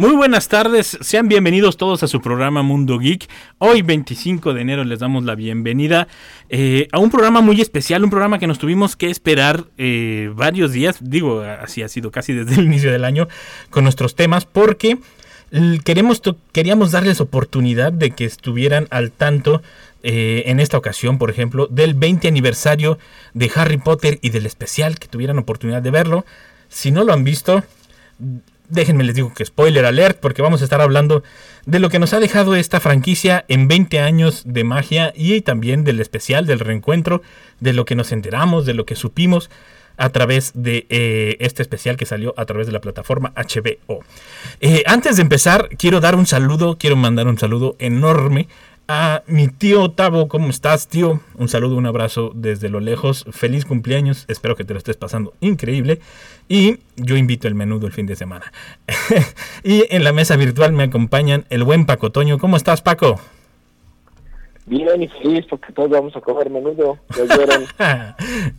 Muy buenas tardes, sean bienvenidos todos a su programa Mundo Geek. Hoy 25 de enero les damos la bienvenida eh, a un programa muy especial, un programa que nos tuvimos que esperar eh, varios días, digo, así ha sido casi desde el inicio del año con nuestros temas, porque queremos queríamos darles oportunidad de que estuvieran al tanto eh, en esta ocasión, por ejemplo, del 20 aniversario de Harry Potter y del especial, que tuvieran oportunidad de verlo. Si no lo han visto, déjenme les digo que spoiler alert, porque vamos a estar hablando de lo que nos ha dejado esta franquicia en 20 años de magia y también del especial, del reencuentro, de lo que nos enteramos, de lo que supimos a través de eh, este especial que salió a través de la plataforma HBO. Eh, antes de empezar, quiero dar un saludo, quiero mandar un saludo enorme a mi tío Tavo. ¿Cómo estás, tío? Un saludo, un abrazo desde lo lejos. Feliz cumpleaños. Espero que te lo estés pasando increíble. Y yo invito el menudo el fin de semana. y en la mesa virtual me acompañan el buen Paco Toño. ¿Cómo estás, Paco? Bien y feliz porque todos vamos a comer menudo.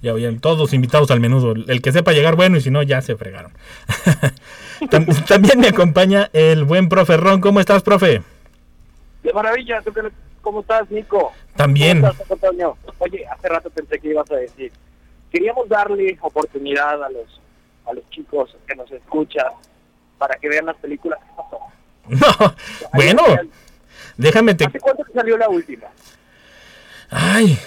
Ya oyen, todos invitados al menudo. El que sepa llegar, bueno, y si no, ya se fregaron. También me acompaña el buen profe Ron. ¿Cómo estás, profe? De maravilla. ¿Cómo estás, Nico? También. Oye, hace rato pensé que ibas a decir. Queríamos darle oportunidad a los, a los chicos que nos escuchan para que vean las películas. No, bueno. Déjame te... ¿Hace cuánto que salió la última? Ay,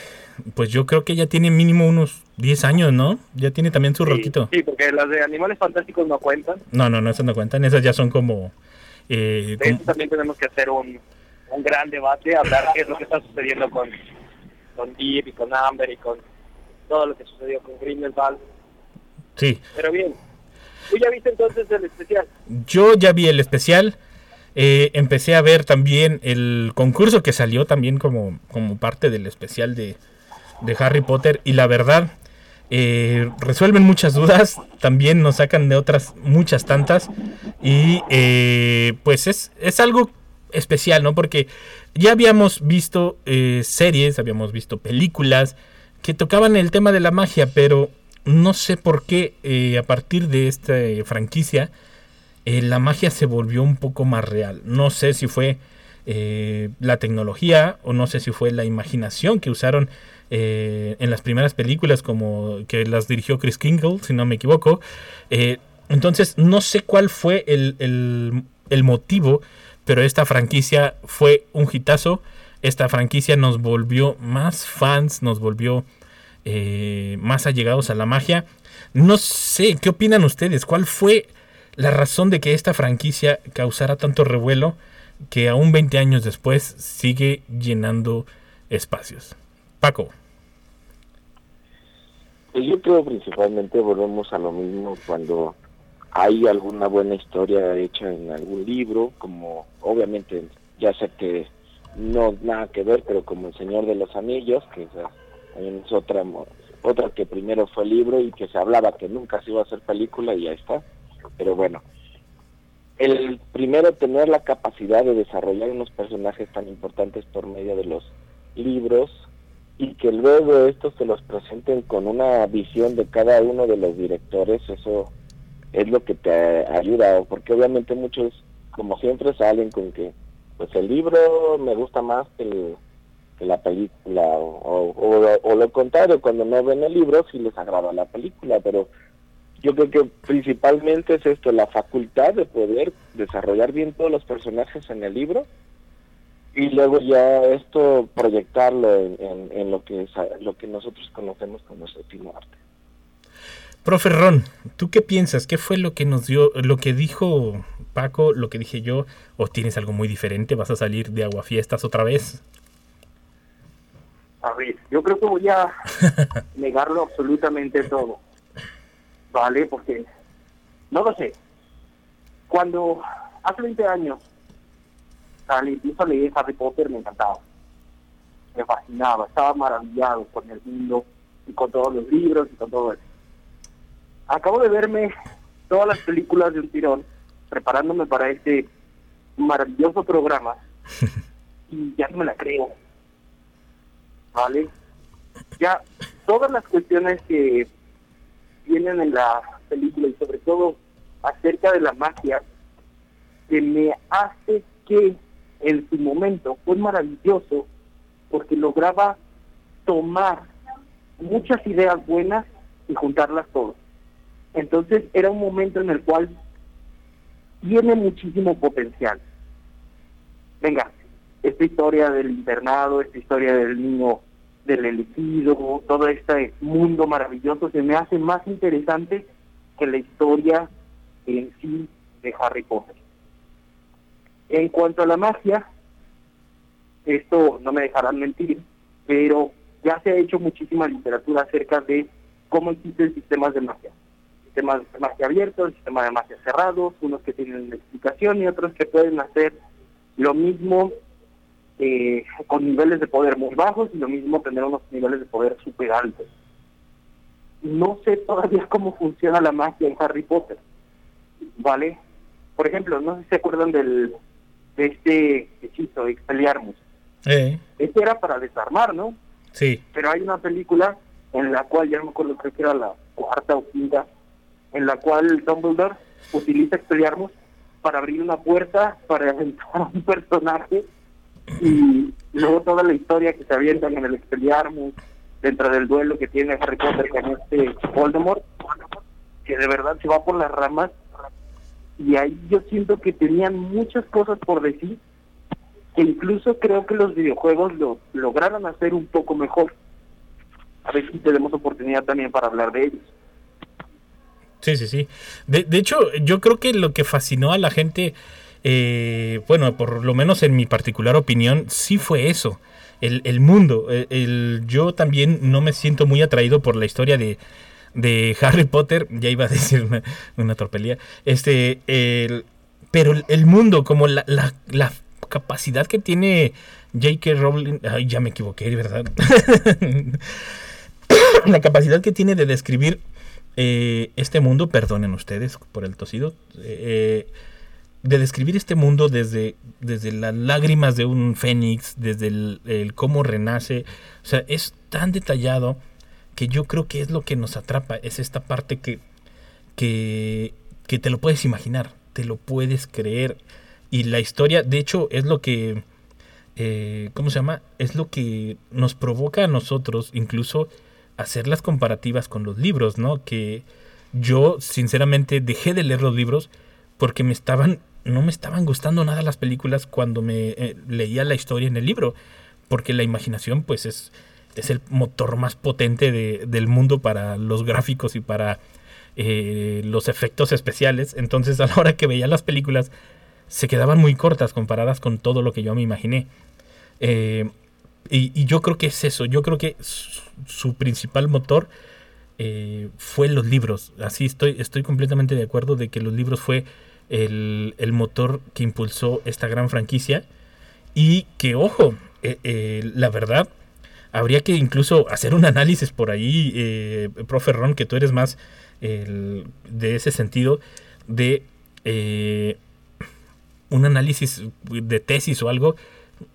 pues yo creo que ya tiene mínimo unos 10 años, ¿no? Ya tiene también su sí, Sí, porque las de Animales Fantásticos no cuentan. No, no, no, esas no cuentan. Esas ya son como... Eh, de eso también tenemos que hacer un, un gran debate, hablar qué es lo que está sucediendo con, con Deep y con Amber y con todo lo que sucedió con Grindelwald. Sí. Pero bien, ¿tú ya viste entonces el especial? Yo ya vi el especial. Eh, empecé a ver también el concurso que salió también como, como parte del especial de, de Harry Potter y la verdad eh, resuelven muchas dudas, también nos sacan de otras muchas tantas y eh, pues es, es algo especial, ¿no? Porque ya habíamos visto series, habíamos visto películas que tocaban el tema de la magia, pero no sé por qué a partir de esta franquicia eh, la magia se volvió un poco más real. No sé si fue eh, la tecnología o no sé si fue la imaginación que usaron eh, en las primeras películas como que las dirigió Chris Kingle, si no me equivoco. entonces no sé cuál fue el, el, motivo, pero esta franquicia fue un hitazo. Esta franquicia nos volvió más fans, nos volvió más allegados a la magia. No sé, ¿qué opinan ustedes? ¿Cuál fue la razón de que esta franquicia causara tanto revuelo que aún 20 años después sigue llenando espacios. Paco. Pues yo creo principalmente volvemos a lo mismo cuando hay alguna buena historia hecha en algún libro, como obviamente ya sé que no nada que ver, pero como El Señor de los Anillos, que es otra otra que primero fue libro y que se hablaba que nunca se iba a hacer película y ya está. Pero bueno, el primero tener la capacidad de desarrollar unos personajes tan importantes por medio de los libros y que luego estos se los presenten con una visión de cada uno de los directores, eso es lo que te ayuda, porque obviamente muchos, como siempre, salen con que, pues el libro me gusta más que, la película, o, lo contrario, cuando no ven el libro sí les agrada la película, pero yo creo que principalmente es esto, la facultad de poder desarrollar bien todos los personajes en el libro y luego ya esto proyectarlo en, lo que lo que nosotros conocemos como séptimo arte. Profe Ron, ¿tú qué piensas? ¿Qué fue lo que nos dio, lo que dijo Paco, lo que dije yo? ¿O tienes algo muy diferente? ¿Vas a salir de aguafiestas otra vez? A ver, yo creo que voy a negarlo absolutamente todo. ¿vale? Porque, no lo sé, cuando hace 20 años salí, empiezo a leer Harry Potter, me encantaba. me fascinaba, estaba maravillado con el mundo y con todos los libros y con todo eso. Acabo de verme todas las películas de un tirón, preparándome para este maravilloso programa y ya no me la creo. ¿Vale? Ya todas las cuestiones que vienen en la película y sobre todo acerca de la magia, que me hace que en su momento fue maravilloso porque lograba tomar muchas ideas buenas y juntarlas todas. Entonces era un momento en el cual tiene muchísimo potencial. Venga, esta historia del internado, esta historia del niño del elegido, todo este mundo maravilloso se me hace más interesante que la historia en sí de Harry Potter. En cuanto a la magia, esto no me dejarán mentir, pero ya se ha hecho muchísima literatura acerca de cómo existen sistemas de magia. Sistemas de magia abiertos, sistemas de magia cerrados, unos que tienen una explicación y otros que pueden hacer lo mismo eh, con niveles de poder muy bajos y lo mismo tener unos niveles de poder súper altos. No sé todavía cómo funciona la magia en Harry Potter, ¿vale? Por ejemplo, no sé si se acuerdan del de este hechizo, Expelliarmus. Eh, Este era para desarmar, ¿no? sí. Pero hay una película en la cual, ya no me acuerdo, creo que era la cuarta o quinta, en la cual Dumbledore utiliza Expelliarmus para abrir una puerta, para aventar a un personaje y luego toda la historia que se avientan en el Expelliarmus dentro del duelo que tiene Harry Potter con este Voldemort, que de verdad se va por las ramas y ahí yo siento que tenían muchas cosas por decir que incluso creo que los videojuegos lo lograron hacer un poco mejor. A ver si tenemos oportunidad también para hablar de ellos. Sí, sí, sí. De, de hecho, yo creo que lo que fascinó a la gente, eh, bueno, por lo menos en mi particular opinión, sí fue eso. El, mundo. El- yo también no me siento muy atraído por la historia de, Harry Potter. Ya iba a decir una, una tropelía. Este, pero el, mundo, como la, capacidad que tiene J.K. Rowling. Ay, ya me equivoqué, ¿verdad? la capacidad que tiene de describir eh, este mundo, perdonen ustedes por el tosido, eh, de describir este mundo desde, desde las lágrimas de un fénix, desde el, cómo renace, o sea, es tan detallado que yo creo que es lo que nos atrapa, es esta parte que, que, que te lo puedes imaginar, te lo puedes creer, y la historia, de hecho, es lo que, eh, ¿cómo se llama? Es lo que nos provoca a nosotros, incluso, hacer las comparativas con los libros, ¿no? Que yo sinceramente dejé de leer los libros porque me estaban no me estaban gustando nada las películas cuando me eh, leía la historia en el libro, porque la imaginación pues es es el motor más potente de- del mundo para los gráficos y para eh, los efectos especiales. Entonces a la hora que veía las películas se quedaban muy cortas comparadas con todo lo que yo me imaginé. Eh, y, yo creo que es eso, yo creo que su, su principal motor fue los libros. Así estoy, estoy completamente de acuerdo de que los libros fue el, el motor que impulsó esta gran franquicia. Y que, ojo, eh, eh, la verdad, habría que incluso hacer un análisis por ahí, eh, profe Ron, que tú eres más el- de ese sentido, de eh, un análisis de tesis o algo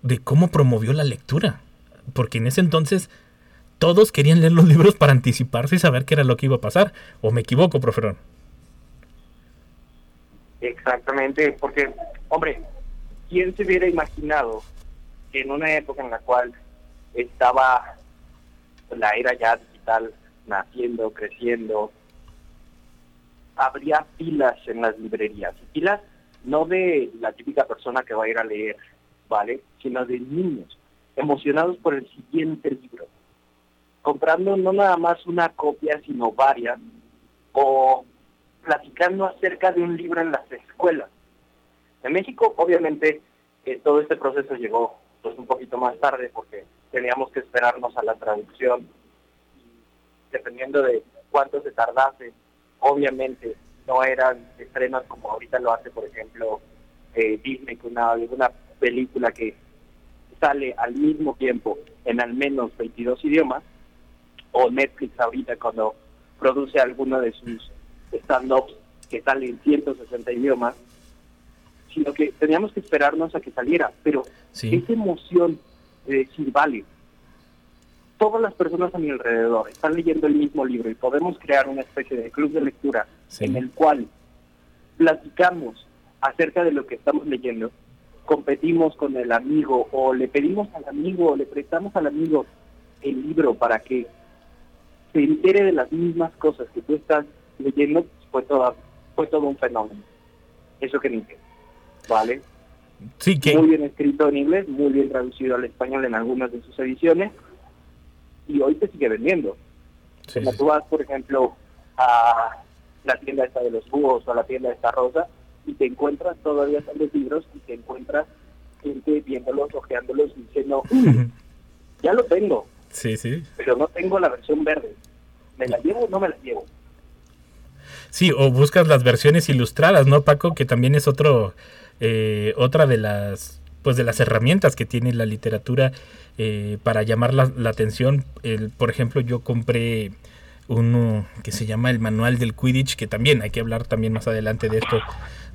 de cómo promovió la lectura. Porque en ese entonces todos querían leer los libros para anticiparse y saber qué era lo que iba a pasar. ¿O me equivoco, profe Ron? Exactamente, porque, hombre, ¿quién se hubiera imaginado que en una época en la cual estaba la era ya digital naciendo, creciendo, habría filas en las librerías? Y Filas no de la típica persona que va a ir a leer, ¿vale? Sino de niños emocionados por el siguiente libro, comprando no nada más una copia, sino varias, o platicando acerca de un libro en las escuelas. En México, obviamente, eh, todo este proceso llegó pues un poquito más tarde porque teníamos que esperarnos a la traducción. Y dependiendo de cuánto se tardase, obviamente no eran estrenos como ahorita lo hace, por ejemplo, eh, Disney con una, alguna película que sale al mismo tiempo en al menos 22 idiomas, o Netflix ahorita cuando produce alguno de sus stand-ups que sale en 160 idiomas, sino que teníamos que esperarnos a que saliera, pero Sí. esa emoción de decir, vale, todas las personas a mi alrededor están leyendo el mismo libro y podemos crear una especie de club de lectura Sí. en el cual platicamos acerca de lo que estamos leyendo, competimos con el amigo o le pedimos al amigo o le prestamos al amigo el libro para que se entere de las mismas cosas que tú estás leyendo, fue todo, fue todo un fenómeno. Eso que qué. ¿Vale? Sí, que Muy bien escrito en inglés, muy bien traducido al español en algunas de sus ediciones y hoy te sigue vendiendo. sí, tú vas, por ejemplo, a la tienda esta de los búhos o a la tienda esta rosa y te encuentras todavía están los libros y te encuentras gente viéndolos, ojeándolos y diciendo, "Mm, ya lo tengo, sí, sí. pero no tengo la versión verde. ¿Me la llevo o no me la llevo? Sí, o buscas las versiones ilustradas, ¿no, Paco? Que también es otro, eh, otra de las, pues de las herramientas que tiene la literatura eh, para llamar la, atención. Por ejemplo, yo compré uno que se llama el Manual del Quidditch, que también hay que hablar también más adelante de esto,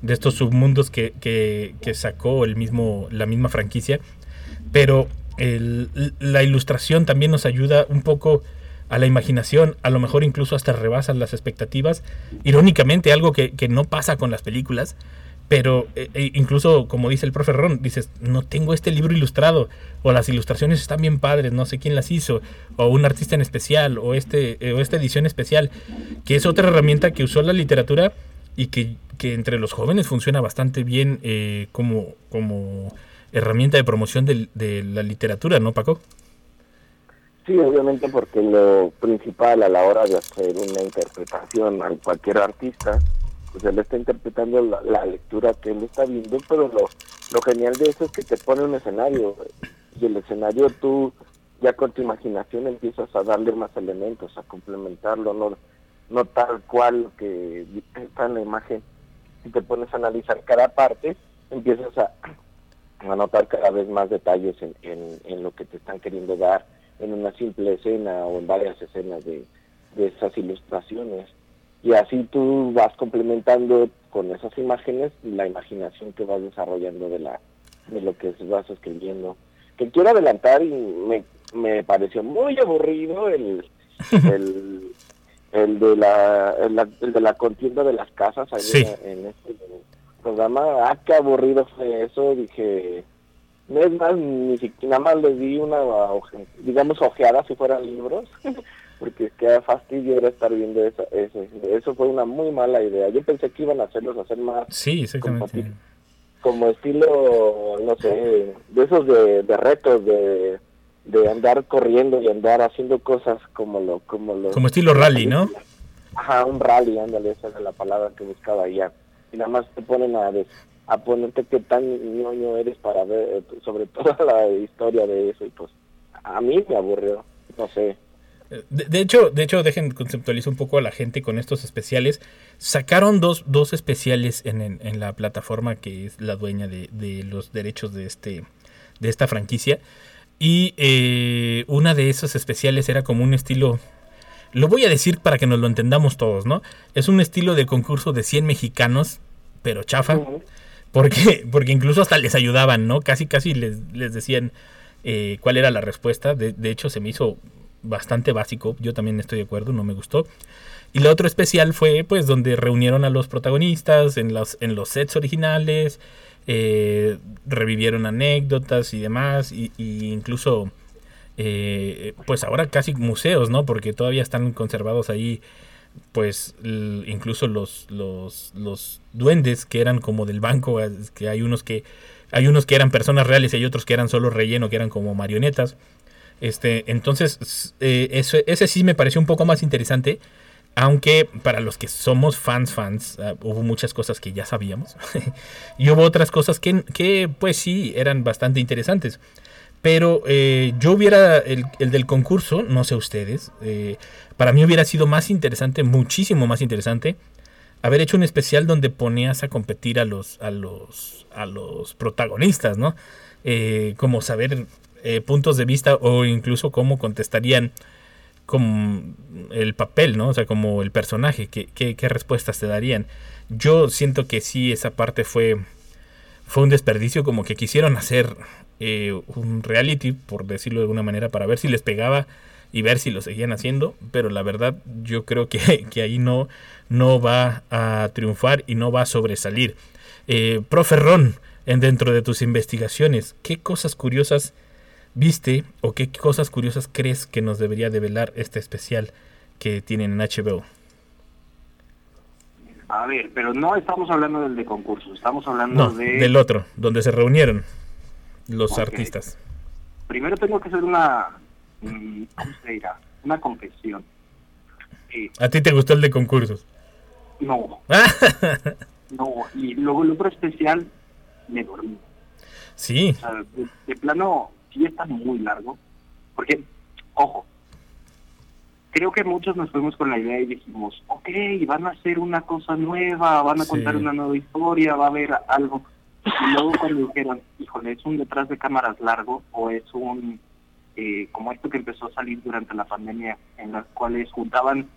de estos submundos que, que, sacó el mismo, la misma franquicia. Pero la ilustración también nos ayuda un poco a la imaginación, a lo mejor incluso hasta rebasan las expectativas. Irónicamente, algo que, que no pasa con las películas, pero eh, eh, incluso, como dice el profe Ron, dices, no tengo este libro ilustrado, o las ilustraciones están bien padres, no sé quién las hizo, o un artista en especial, o, este, eh, o esta edición especial, que es otra herramienta que usó la literatura y que, que entre los jóvenes funciona bastante bien eh, como, como herramienta de promoción del- de la literatura, ¿no, Paco? Sí, obviamente porque lo principal a la hora de hacer una interpretación a cualquier artista, pues él está interpretando la, lectura que él está viendo, pero lo, lo genial de eso es que te pone un escenario y el escenario tú ya con tu imaginación empiezas a darle más elementos, a complementarlo, no, no tal cual que está en la imagen. Si te pones a analizar cada parte, empiezas a, a notar cada vez más detalles en, en lo que te están queriendo dar en una simple escena o en varias escenas de, de esas ilustraciones. Y así tú vas complementando con esas imágenes la imaginación que vas desarrollando de la de lo que vas escribiendo. Que quiero adelantar y me, me pareció muy aburrido el, el, el de la, el, de la contienda de las casas ahí Sí. en, en este programa. Ah, qué aburrido fue eso. Dije, es más, ni siquiera nada más les di una, oje- digamos, ojeada si fueran libros, porque qué fastidio era estar viendo eso, eso. Eso fue una muy mala idea. Yo pensé que iban a hacerlos hacer más Sí, exactamente. Como- como estilo, no sé, de esos de, de retos, de, de andar corriendo y andar haciendo cosas como lo... Como, lo, Como estilo rally, ¿no? Ajá, un rally, ándale, esa era la palabra que buscaba ya. Y nada más te ponen a, a ponerte qué tan ñoño eres para ver eh, sobre toda la historia de eso. Y pues a mí me aburrió, no sé. De, de hecho, de hecho, dejen conceptualizar un poco a la gente con estos especiales. Sacaron dos, dos especiales en, en- en la plataforma que es la dueña de, de los derechos de este de esta franquicia. Y eh, una de esos especiales era como un estilo. Lo voy a decir para que nos lo entendamos todos, ¿no? Es un estilo de concurso de 100 mexicanos, pero chafa. Porque, porque incluso hasta les ayudaban, ¿no? Casi, casi les, les decían eh, cuál era la respuesta. De, de hecho, se me hizo bastante básico. Yo también estoy de acuerdo, no me gustó. Y la otro especial fue, pues, donde reunieron a los protagonistas en los, en los sets originales, eh, revivieron anécdotas y demás, y, y incluso, eh, pues ahora casi museos, ¿no? Porque todavía están conservados ahí, pues, incluso los, los, los duendes que eran como del banco, es que hay unos que, hay unos que eran personas reales y hay otros que eran solo relleno, que eran como marionetas. Este, entonces, eh, eso- ese sí me pareció un poco más interesante. Aunque para los que somos fans, fans, ah, hubo muchas cosas que ya sabíamos. y hubo otras cosas que, que, pues sí, eran bastante interesantes. Pero eh, yo hubiera, el, el del concurso, no sé ustedes, eh, para mí hubiera sido más interesante, muchísimo más interesante, haber hecho un especial donde ponías a competir a los, a los, a los protagonistas, ¿no? Eh, como saber eh, puntos de vista o incluso cómo contestarían como el papel, ¿no? O sea, como el personaje, qué, qué, qué respuestas te darían. Yo siento que sí, esa parte fue, fue un desperdicio, como que quisieron hacer eh, un reality, por decirlo de alguna manera, para ver si les pegaba y ver si lo seguían haciendo, pero la verdad yo creo que, que ahí no, no va a triunfar y no va a sobresalir. Eh, profe Ron, en dentro de tus investigaciones, ¿qué cosas curiosas viste o qué cosas curiosas crees que nos debería develar este especial que tienen en HBO? A ver, pero no estamos hablando del de concurso, estamos hablando No, de... del otro, donde se reunieron los artistas. Primero tengo que hacer una... mm, ¿Cómo se dirá? Una confesión. Eh, ¿A ti te gustó el de concursos? no, no, y luego el otro especial me dormí. sí, O sea, de, de plano, sí está muy largo. Porque, ojo, creo que muchos nos fuimos con la idea y dijimos, ok, van a hacer una cosa nueva, van a Sí. contar una nueva historia, va a haber algo. Y luego cuando dijeron, híjole, es un detrás de cámaras largo o es un, eh, como esto que empezó a salir durante la pandemia, en las cuales juntaban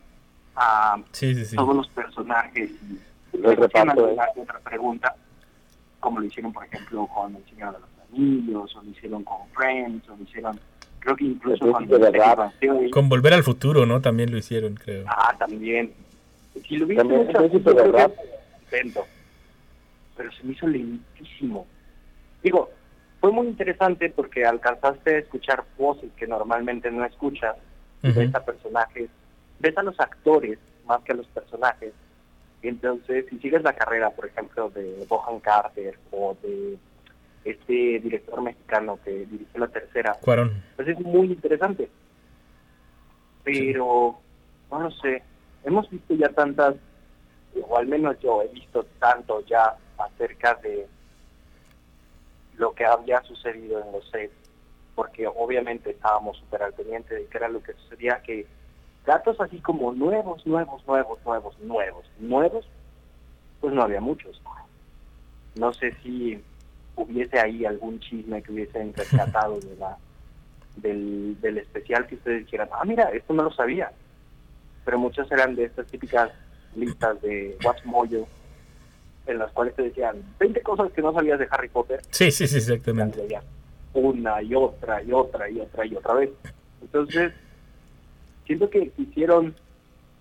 a sí, sí, sí. todos los personajes y hacían reparto, alguna otra pregunta, como lo hicieron, por ejemplo, con El Señor de los Anillos, o lo hicieron con Friends, o lo hicieron, creo que incluso con. Con Volver al Futuro, ¿no? También lo hicieron, creo. Ah, también. Si lo viste. Pero se me hizo lentísimo. Digo, fue muy interesante porque alcanzaste a escuchar voces que normalmente no escuchas, y Ujú. ves a personajes, ves a los actores más que a los personajes. Entonces, si sigues la carrera, por ejemplo, de Bohan Carter o de este director mexicano que dirigió la tercera, Cuarón. pues es muy interesante. Pero, no lo sé, hemos visto ya tantas, o al menos yo he visto tanto ya acerca de lo que había sucedido en los sets, porque obviamente estábamos súper al pendiente de qué era lo que sucedía, que datos así como nuevos, nuevos, nuevos, nuevos, nuevos, nuevos, pues no había muchos. No sé si hubiese ahí algún chisme que hubiesen rescatado del, del especial que ustedes dijeran, ah, mira, esto no lo sabía. Pero muchos eran de estas típicas listas de What's Mojo, en las cuales te decían 20 cosas que no sabías de Harry Potter, Sí, sí, sí, exactamente. una y otra y otra y otra y otra vez. Entonces, siento que quisieron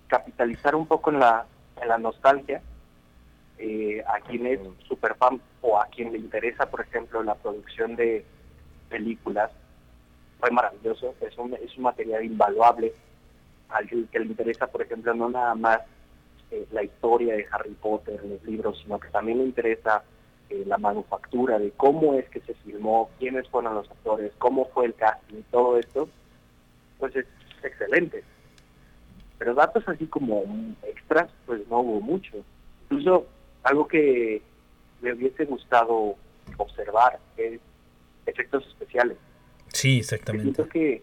capitalizar un poco en la, en la nostalgia eh, a quien es super fan o a quien le interesa, por ejemplo, la producción de películas. Fue maravilloso, es un, es un material invaluable al que le interesa, por ejemplo, no nada más eh, la historia de Harry Potter, los libros, sino que también le interesa eh, la manufactura de cómo es que se filmó, quiénes fueron los actores, cómo fue el casting, todo esto, pues es excelente. Pero datos así como extras, pues no hubo mucho. Incluso algo que me hubiese gustado observar es efectos especiales. Sí, Siento exactamente. que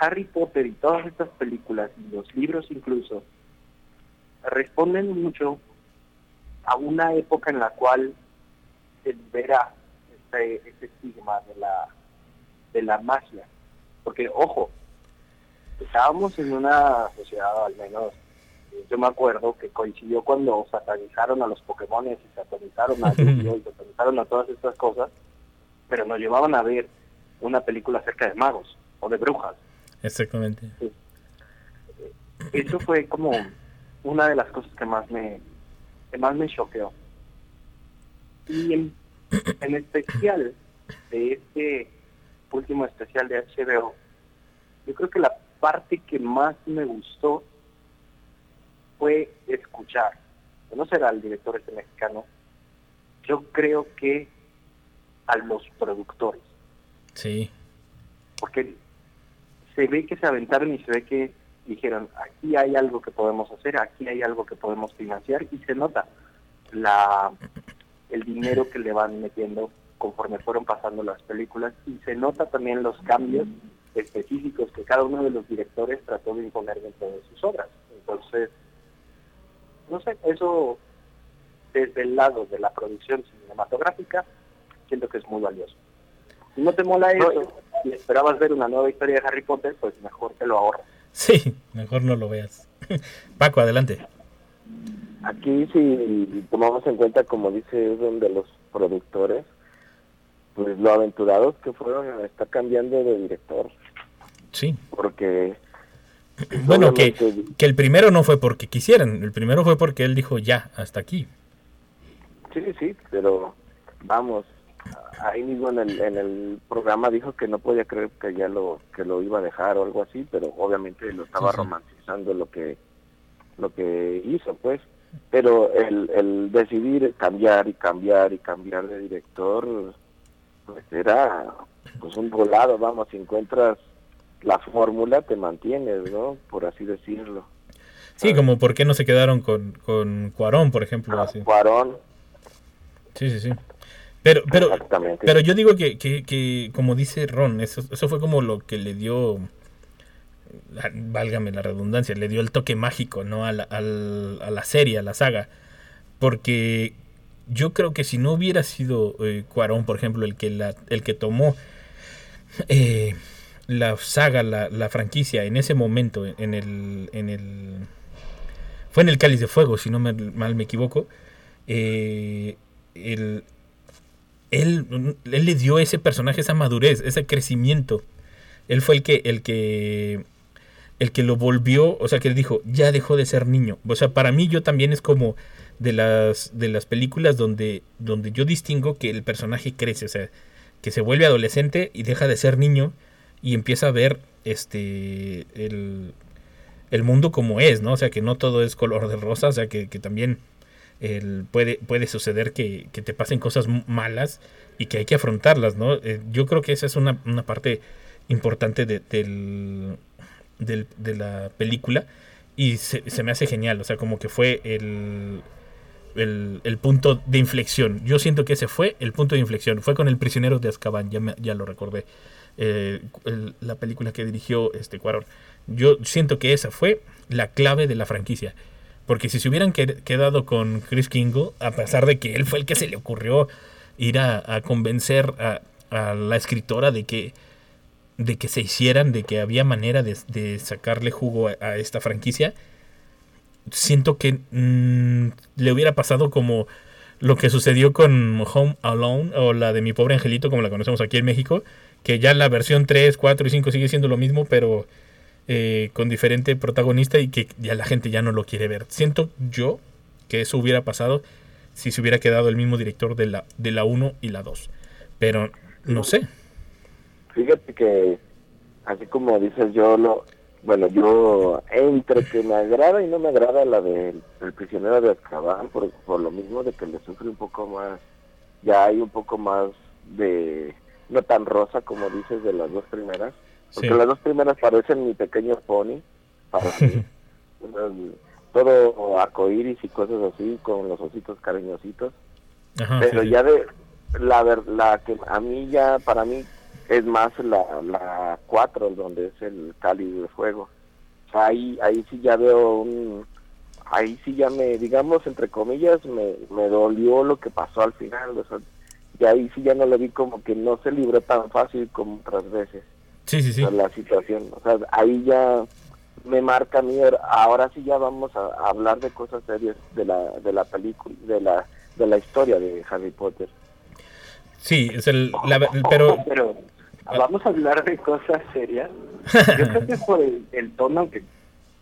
Harry Potter y todas estas películas y los libros incluso responden mucho a una época en la cual se libera este, este estigma de la de la magia porque ojo estábamos en una sociedad al menos eh, yo me acuerdo que coincidió cuando satanizaron a los Pokémon y satanizaron a Yu-Gi-Oh y satanizaron a todas estas cosas pero nos llevaban a ver una película acerca de magos o de brujas. Exactamente. eso fue como una de las cosas que más me que más me choqueó y en, en especial de este último especial de HBO yo creo que la parte que más me gustó fue escuchar conocer al director este mexicano yo creo que a los productores Sí. porque se ve que se aventaron y se ve que dijeron, aquí hay algo que podemos hacer, aquí hay algo que podemos financiar y se nota la el dinero que le van metiendo conforme fueron pasando las películas y se nota también los cambios específicos que cada uno de los directores trató de imponer dentro de sus obras. Entonces, no sé, eso desde el lado de la producción cinematográfica siento que es muy valioso. Si no te mola eso y esperabas ver una nueva historia de Harry Potter, pues mejor te lo ahorras. Sí, mejor no lo veas. Paco, adelante. Aquí si tomamos en cuenta, como dice uno de los productores, pues lo aventurados que fueron, está cambiando de director. Sí. Porque... Bueno, que, que el primero no fue porque quisieran, el primero fue porque él dijo ya, hasta aquí. Sí, sí, pero vamos, ahí mismo en el, en el programa dijo que no podía creer que ya lo que lo iba a dejar o algo así, pero obviamente lo estaba Sí, sí. romantizando lo que lo que hizo, pues. Pero el, el decidir cambiar y cambiar y cambiar de director, pues era pues un volado, vamos, si encuentras la fórmula te mantienes, ¿no? Por así decirlo. Sí, como por qué no se quedaron con, con Cuarón, por ejemplo. Así. Cuarón, Sí, sí, sí. Pero, pero, pero yo digo que, que, que, como dice Ron, eso, eso fue como lo que le dio, válgame la redundancia, le dio el toque mágico, ¿no? A la, a la serie, a la saga. Porque yo creo que si no hubiera sido eh, Cuarón, por ejemplo, el que, la, el que tomó eh, la saga, la, la franquicia en ese momento, en el, en el... Fue en el Cáliz de Fuego, si no me- mal me equivoco. eh, el, él, él le dio a ese personaje esa madurez, ese crecimiento. Él fue el que, el que, el que lo volvió, o sea, que él dijo, ya dejó de ser niño. O sea, para mí yo también es como de las, de las películas donde, donde yo distingo que el personaje crece, o sea, que se vuelve adolescente y deja de ser niño y empieza a ver este el, el mundo como es, ¿no? O sea, que no todo es color de rosa, o sea, que, que también puede, puede suceder que, te pasen cosas malas y que hay que afrontarlas, ¿no? Eh, yo creo que esa es una, parte importante de, del, del- de la película y se, me hace genial, o sea, como que fue el, punto de inflexión. Yo siento que ese fue el punto de inflexión. Fue con El prisionero de Azkaban, ya, me- ya lo recordé. Eh, la película que dirigió este Cuarón. Yo siento que esa fue la clave de la franquicia. Porque si se hubieran qued- quedado con Chris Kingle, a pesar de que él fue el que se le ocurrió ir a, convencer a, la escritora de que, de que se hicieran, de que había manera de, sacarle jugo a, a esta franquicia, siento que mm, le hubiera pasado como lo que sucedió con Home Alone o la de Mi Pobre Angelito, como la conocemos aquí en México, que ya la versión 3, 4 y 5 sigue siendo lo mismo, pero eh, con diferente protagonista y que ya la gente ya no lo quiere ver. Siento yo que eso hubiera pasado si se hubiera quedado el mismo director de la, de la 1 y la 2. Pero no sé. Fíjate que, así como dices, yo lo, bueno, yo entre que me agrada y no me agrada la del el prisionero de Azkaban, por, por lo mismo de que le sufre un poco más, ya hay un poco más de, no tan rosa como dices de las dos primeras, porque Sí. las dos primeras parecen mi pequeño pony, para mí. todo arcoíris y cosas así, con los ositos cariñositos. Ajá, Pero sí, ya de la la que a mí ya para mí es más la la 4 donde es el cáliz de fuego. O sea, ahí ahí sí ya veo un ahí sí ya me digamos entre comillas me, me dolió lo que pasó al final, o sea, y ahí sí ya no lo vi como que no se libró tan fácil como otras veces Sí, sí, sí. la situación, o sea, ahí ya me marca a mí, ahora sí ya vamos a, a hablar de cosas serias de la de la película, de la de la historia de Harry Potter. Sí, es el, la- pero Pero vamos a hablar de cosas serias. Yo creo que por el, el tono que,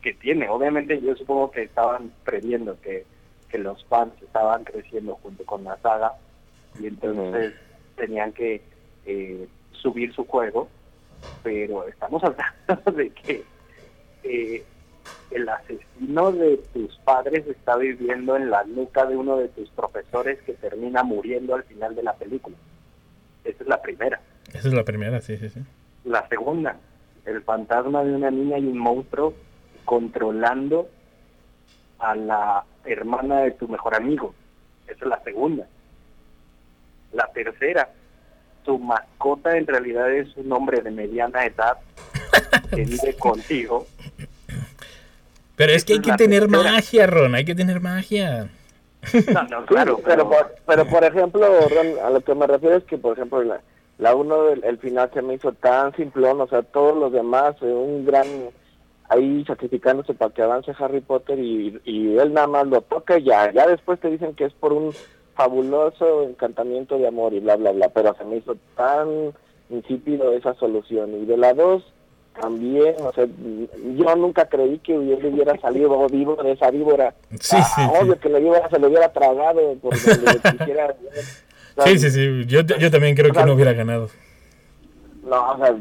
que tiene. Obviamente yo supongo que estaban previendo que, que los fans estaban creciendo junto con la saga y entonces tenían que eh, subir su juego. Pero estamos hablando de que eh, el asesino de tus padres está viviendo en la nuca de uno de tus profesores que termina muriendo al final de la película. Esa es la primera. esa es la primera, sí, sí, sí. La segunda, el fantasma de una niña y un monstruo controlando a la hermana de tu mejor amigo. Esa es la segunda. La tercera, tu mascota en realidad es un hombre de mediana edad que vive contigo. Pero es que hay que tener tercera. magia, Ron, hay que tener magia. No, no, claro, pero, pero, por, pero por ejemplo, Ron, a lo que me refiero es que, por ejemplo, la- la uno, el, el final se me hizo tan simplón, o sea, todos los demás, un gran ahí sacrificándose para que avance Harry Potter y, y él nada más lo toca y ya, ya después te dicen que es por un fabuloso encantamiento de amor y bla, bla, bla, pero se me hizo tan insípido esa solución. Y de la dos, también, o sea, yo nunca creí que hubiera, hubiera salido vivo de esa víbora. Sí, sí, Ah, Obvio que la víbora se lo hubiera tragado por donde quisiera. Sí, sí, sí. Yo, yo también creo que no hubiera ganado. No, o sea,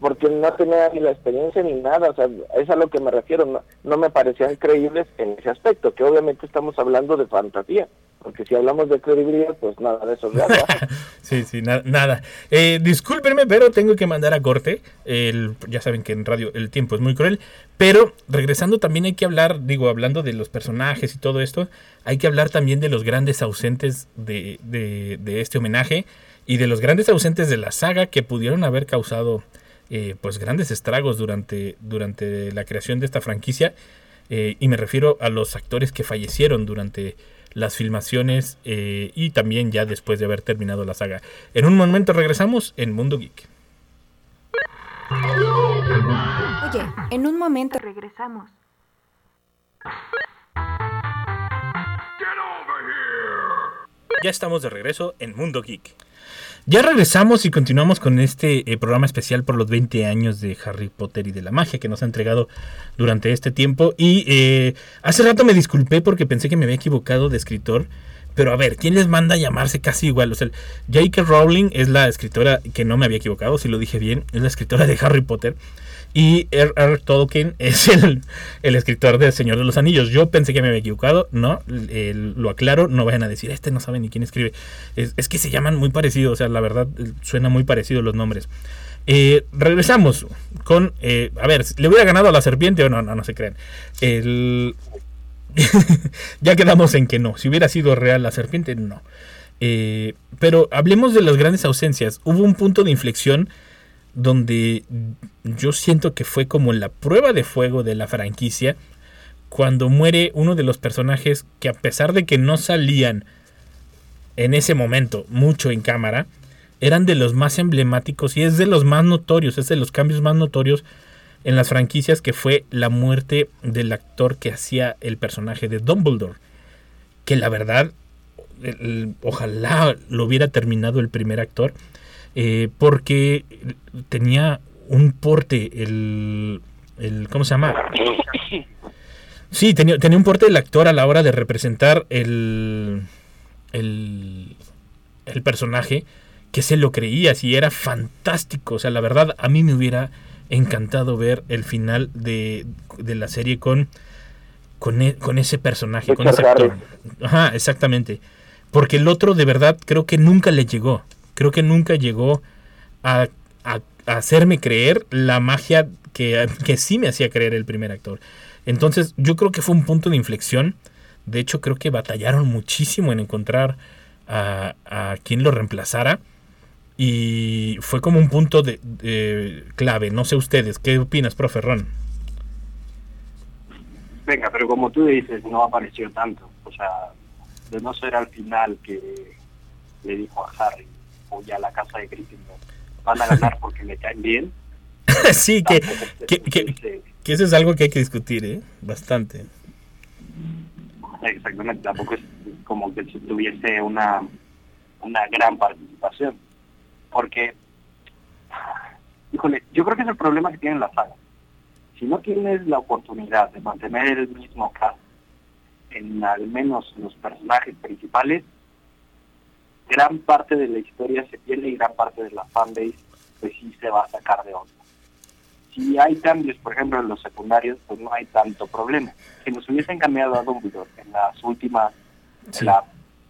porque no tenía ni la experiencia ni nada, o sea, es a lo que me refiero, no, no me parecían creíbles en ese aspecto, que obviamente estamos hablando de fantasía, porque si hablamos de credibilidad, pues nada de eso. Sí, sí, na- nada. Eh, discúlpenme, pero tengo que mandar a corte. El, ya saben que en radio el tiempo es muy cruel. Pero regresando también hay que hablar, digo, hablando de los personajes y todo esto, hay que hablar también de los grandes ausentes de, de- de este homenaje y de los grandes ausentes de la saga que pudieron haber causado eh, pues grandes estragos durante, durante la creación de esta franquicia. Eh, y me refiero a los actores que fallecieron durante las filmaciones eh, y también ya después de haber terminado la saga. En un momento regresamos en Mundo Geek. Oye, en un momento Regresamos. Ya estamos de regreso en Mundo Geek. Ya regresamos y continuamos con este eh, programa especial por los 20 años de Harry Potter y de la magia que nos ha entregado durante este tiempo. Y eh, hace rato me disculpé porque pensé que me había equivocado de escritor. Pero a ver, ¿quién les manda a llamarse casi igual? O sea, J.K. Rowling es la escritora que no me había equivocado, si lo dije bien, es la escritora de Harry Potter. Y R.R. Tolkien es el, el escritor de Señor de los Anillos. Yo pensé que me había equivocado, no, lo aclaro, no vayan a decir, este no sabe ni quién escribe. Es, es que se llaman muy parecidos, o sea, la verdad, eh, suena muy parecido los nombres. Eh, regresamos con, eh, a ver, ¿le hubiera ganado a la serpiente o no? No, no se crean. El... ya quedamos en que no. Si hubiera sido real la serpiente, no. Eh, pero hablemos de las grandes ausencias. Hubo un punto de inflexión donde yo siento que fue como la prueba de fuego de la franquicia cuando muere uno de los personajes que a pesar de que no salían en ese momento mucho en cámara, eran de los más emblemáticos y es de los más notorios, es de los cambios más notorios en las franquicias que fue la muerte del actor que hacía el personaje de Dumbledore. Que la verdad, el- el- ojalá lo hubiera terminado el primer actor, eh, porque tenía un porte, el, el ¿cómo se llama? Sí, tenía, tenía un porte del actor a la hora de representar el, el, el personaje que se lo creía, si era fantástico. O sea, la verdad, a mí me hubiera encantado ver el final de, de la serie con, con, e- con ese personaje, con ese actor. Ajá, exactamente. Porque el otro, de verdad, creo que nunca le llegó. Creo que nunca llegó a, a- a hacerme creer la magia que, que sí me hacía creer el primer actor. Entonces, yo creo que fue un punto de inflexión. De hecho, creo que batallaron muchísimo en encontrar a, a quien lo reemplazara. Y fue como un punto de, de clave. No sé ustedes, ¿qué opinas, profe Ron? Venga, pero como tú dices, no apareció tanto. O sea, de no ser al final que le dijo a Harry o ya a la casa de Gryffindor, van a ganar porque me caen bien. sí, que, que eso es algo que hay que discutir, ¿eh? Bastante. Exactamente, tampoco es como que si tuviese una, una gran participación. Porque, híjole, yo creo que es el problema que tiene la saga. Si no tienes la oportunidad de mantener el mismo cast en al menos los personajes principales, gran parte de la historia se pierde y gran parte de la fanbase pues sí se va a sacar de onda. Si hay cambios, por ejemplo, en los secundarios, pues no hay tanto problema. Si nos hubiesen cambiado a Dumbledore en las últimas, Sí. en la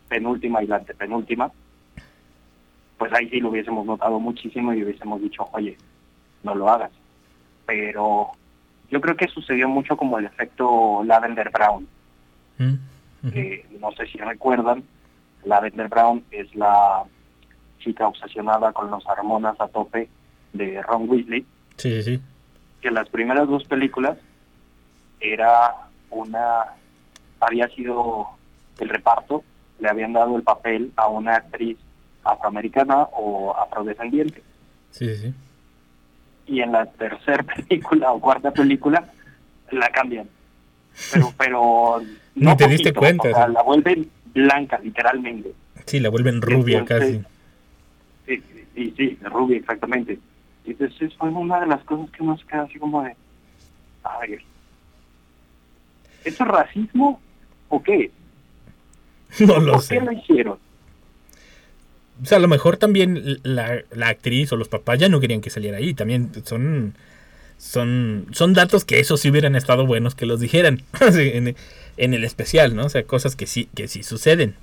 penúltima y la antepenúltima, pues ahí sí lo hubiésemos notado muchísimo y hubiésemos dicho, oye, no lo hagas. Pero yo creo que sucedió mucho como el efecto Lavender Brown. Mm, no sé si recuerdan, Lavender Brown es la chica obsesionada con los hormonas a tope de Ron Weasley, Sí, sí, sí. que las primeras dos películas era una, había sido el reparto, le habían dado el papel a una actriz afroamericana o afrodescendiente. Sí, sí. Y en la tercera película o cuarta película la cambian. Pero, pero Ni te diste cuenta, o sea, sí. la vuelven blanca, literalmente. Sí, la vuelven rubia Entonces, casi. Sí, sí, sí, rubia, exactamente. Y entonces fue una de las cosas que nos queda así como de, a ver, ¿eso es racismo o qué? No lo ¿Por sé. qué lo hicieron? O sea, a lo mejor también la, la actriz o los papás ya no querían que saliera ahí. También son, son, son datos que eso sí hubieran estado buenos que los dijeran en, en el especial, ¿no? O sea, cosas que sí, que sí suceden.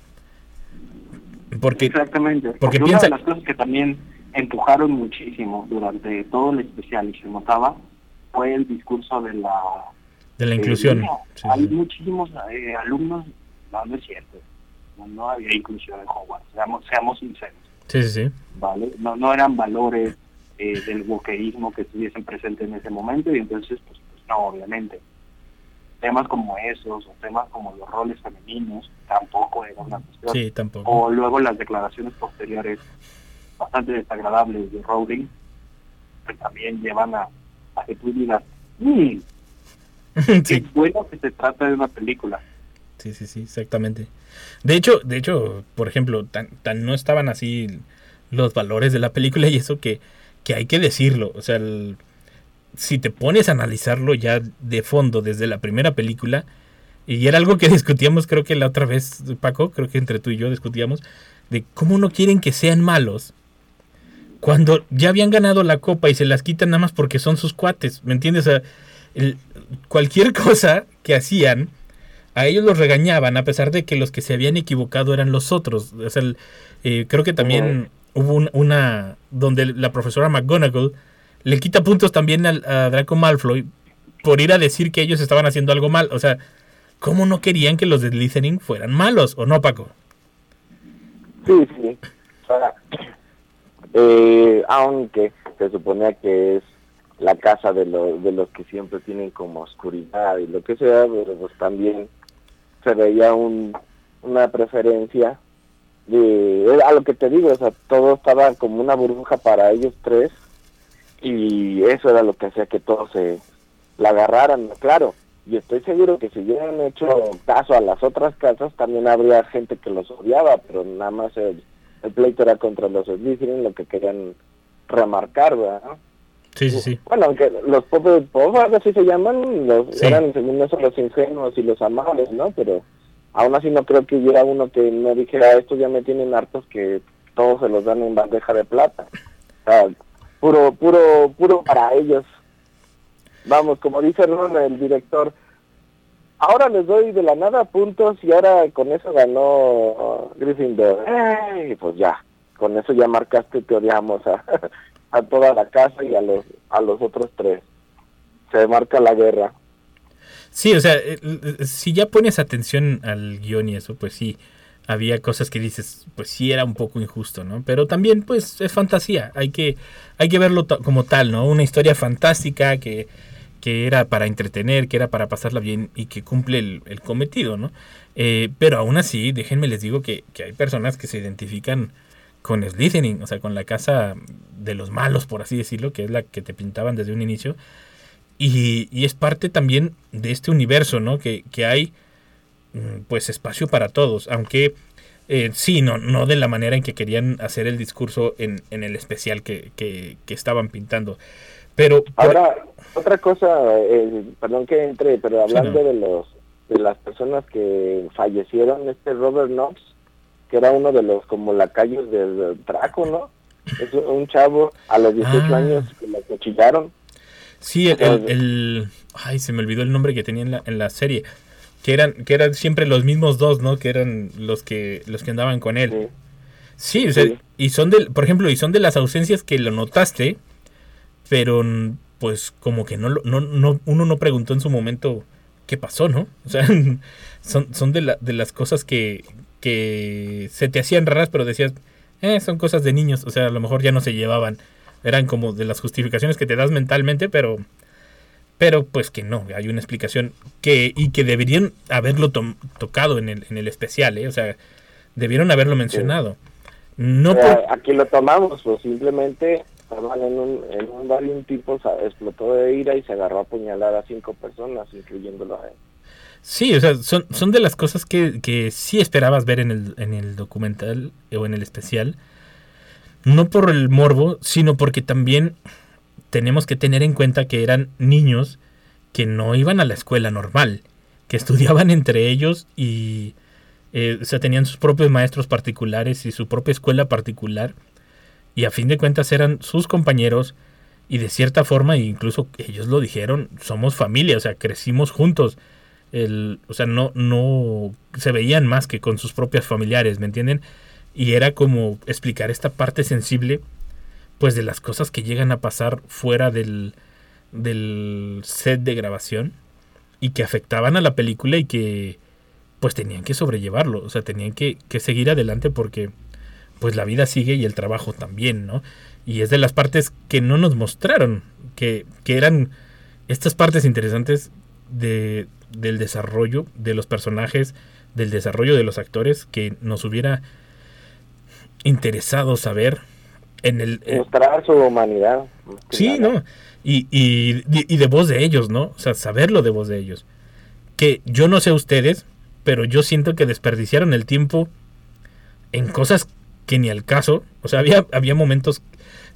Porque, Exactamente. porque una piensa- de las cosas que también empujaron muchísimo durante todo el especial y se notaba fue el discurso de la... de la eh, inclusión. no, Sí, hay sí. muchísimos eh, alumnos, no, no es cierto, no, no había inclusión en Hogwarts, seamos, seamos sinceros. Sí, sí, sí. ¿vale? No, no eran valores eh, del wokeísmo que estuviesen presentes en ese momento y entonces, pues, pues no, obviamente. Temas como esos o temas como los roles femeninos tampoco era una cuestión. Sí, tampoco. O luego las declaraciones posteriores bastante desagradables de Rowling, que también llevan a, a que tú digas, "Mm, sí, qué bueno que se trata de una película. sí, sí, sí, exactamente. De hecho, de hecho, por ejemplo, tan, tan no estaban así los valores de la película y eso que, que hay que decirlo. O sea, el- si te pones a analizarlo ya de fondo desde la primera película, y era algo que discutíamos creo que la otra vez, Paco, creo que entre tú y yo discutíamos, de cómo no quieren que sean malos cuando ya habían ganado la copa y se las quitan nada más porque son sus cuates, ¿me entiendes? O sea, cualquier cosa que hacían, a ellos los regañaban, a pesar de que los que se habían equivocado eran los otros. O sea, el- eh, creo que también hubo un- una donde la profesora McGonagall le quita puntos también al- a Draco Malfoy por ir a decir que ellos estaban haciendo algo mal. O sea, ¿cómo no querían que los de Slytherin fueran malos? ¿O no, Paco? Sí, sí. Eh, aunque se suponía que es la casa de, los de los que siempre tienen como oscuridad y lo que sea, pero pues también se veía un, una preferencia de, a lo que te digo, o sea, todo estaba como una burbuja para ellos tres y eso era lo que hacía que todos se la agarraran, claro. Y estoy seguro que si hubieran hecho caso a las otras casas, también habría gente que los odiaba, pero nada más el, pleito era contra los Slytherin, lo que querían remarcar, ¿verdad? Sí, sí, sí. Bueno, aunque los pobres pobres, así se llaman, los, Sí. eran según eso los ingenuos y los amables, ¿no? Pero aún así no creo que hubiera uno que no dijera, estos ya me tienen hartos que todos se los dan en bandeja de plata. O sea, puro, puro, puro para ellos. Vamos, como dice Ron, el director, ahora les doy de la nada puntos y ahora con eso ganó Gryffindor. ¡Eh! Y pues ya, con eso ya marcaste que odiamos a, a toda la casa y a los, a los otros tres. Se marca la guerra. Sí, o sea, eh, eh, si ya pones atención al guion y eso, pues sí, había cosas que dices, pues sí era un poco injusto, ¿no? Pero también, pues, es fantasía, hay que, hay que verlo como tal, ¿no? Una historia fantástica que, que era para entretener, que era para pasarla bien y que cumple el, el cometido, ¿no? Eh, pero aún así, déjenme les digo que, que hay personas que se identifican con Slytherin, o sea, con la casa de los malos, por así decirlo, que es la que te pintaban desde un inicio. Y, y es parte también de este universo, ¿no? Que, que hay mm, pues espacio para todos, aunque eh, sí, no, no de la manera en que querían hacer el discurso en, en el especial que, que, que estaban pintando. Pero por- Ahora, otra cosa, eh, perdón que entre, pero hablando no. de los de las personas que fallecieron, este Robert Knox, que era uno de los como lacayos del Draco, ¿no? Es un chavo a los 18 Ah. años que lo cuchillaron. sí, el, el- el- ay, se me olvidó el nombre que tenía en la, en la serie, que eran, que eran siempre los mismos dos, ¿no? Que eran los que, los que andaban con él. Sí. Sí, o sea, Sí. y son de, por ejemplo, y son de las ausencias que lo notaste, pero pues como que no, no, no uno no preguntó en su momento qué pasó, ¿no? O sea, son, son de, la- de las cosas que, que se te hacían raras, pero decías, eh, son cosas de niños, o sea, a lo mejor ya no se llevaban, eran como de las justificaciones que te das mentalmente, pero pero pues que no, hay una explicación que y que deberían haberlo tocado en el, en el especial, ¿eh? o sea, debieron haberlo mencionado. No por- aquí lo tomamos, o simplemente estaban en un, en un bar y un tipo explotó de ira y se agarró a apuñalar a cinco personas, incluyéndolo a él. Sí, o sea, son, son de las cosas que, que sí esperabas ver en el, en el documental o en el especial. No por el morbo, sino porque también tenemos que tener en cuenta que eran niños que no iban a la escuela normal, que estudiaban entre ellos y eh, o sea, tenían sus propios maestros particulares y su propia escuela particular. Y a fin de cuentas eran sus compañeros y de cierta forma, incluso ellos lo dijeron, somos familia, o sea, crecimos juntos el, o sea, no, no se veían más que con sus propios familiares, ¿me entienden? Y era como explicar esta parte sensible, pues de las cosas que llegan a pasar fuera del, del set de grabación y que afectaban a la película y que pues tenían que sobrellevarlo, o sea, tenían que, que seguir adelante porque pues la vida sigue y el trabajo también, ¿no? Y es de las partes que no nos mostraron, que, que eran estas partes interesantes de, del desarrollo de los personajes, del desarrollo de los actores, que nos hubiera interesado saber en el... eh, Mostrar su humanidad. Sí, nada. ¿no? Y, y, y de voz de ellos, ¿no? O sea, saberlo de voz de ellos. Que yo no sé ustedes, pero yo siento que desperdiciaron el tiempo en cosas que ni al caso. O sea, había, había momentos...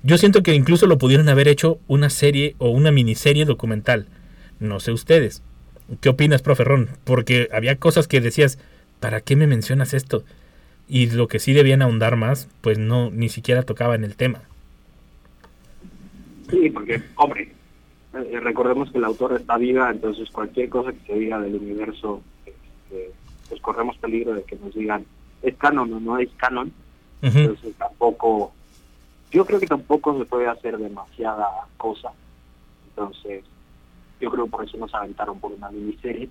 Yo siento que incluso lo pudieron haber hecho una serie o una miniserie documental. No sé ustedes. ¿Qué opinas, profe Ron? Porque había cosas que decías, ¿para qué me mencionas esto? Y lo que sí debían ahondar más, pues no, ni siquiera tocaba en el tema. Sí, porque, hombre, eh, recordemos que el autor está viva, entonces cualquier cosa que se diga del universo, este, pues corremos peligro de que nos digan, ¿es canon o no es canon? Entonces tampoco, yo creo que tampoco se puede hacer demasiada cosa. Entonces, yo creo por eso nos aventaron por una miniserie.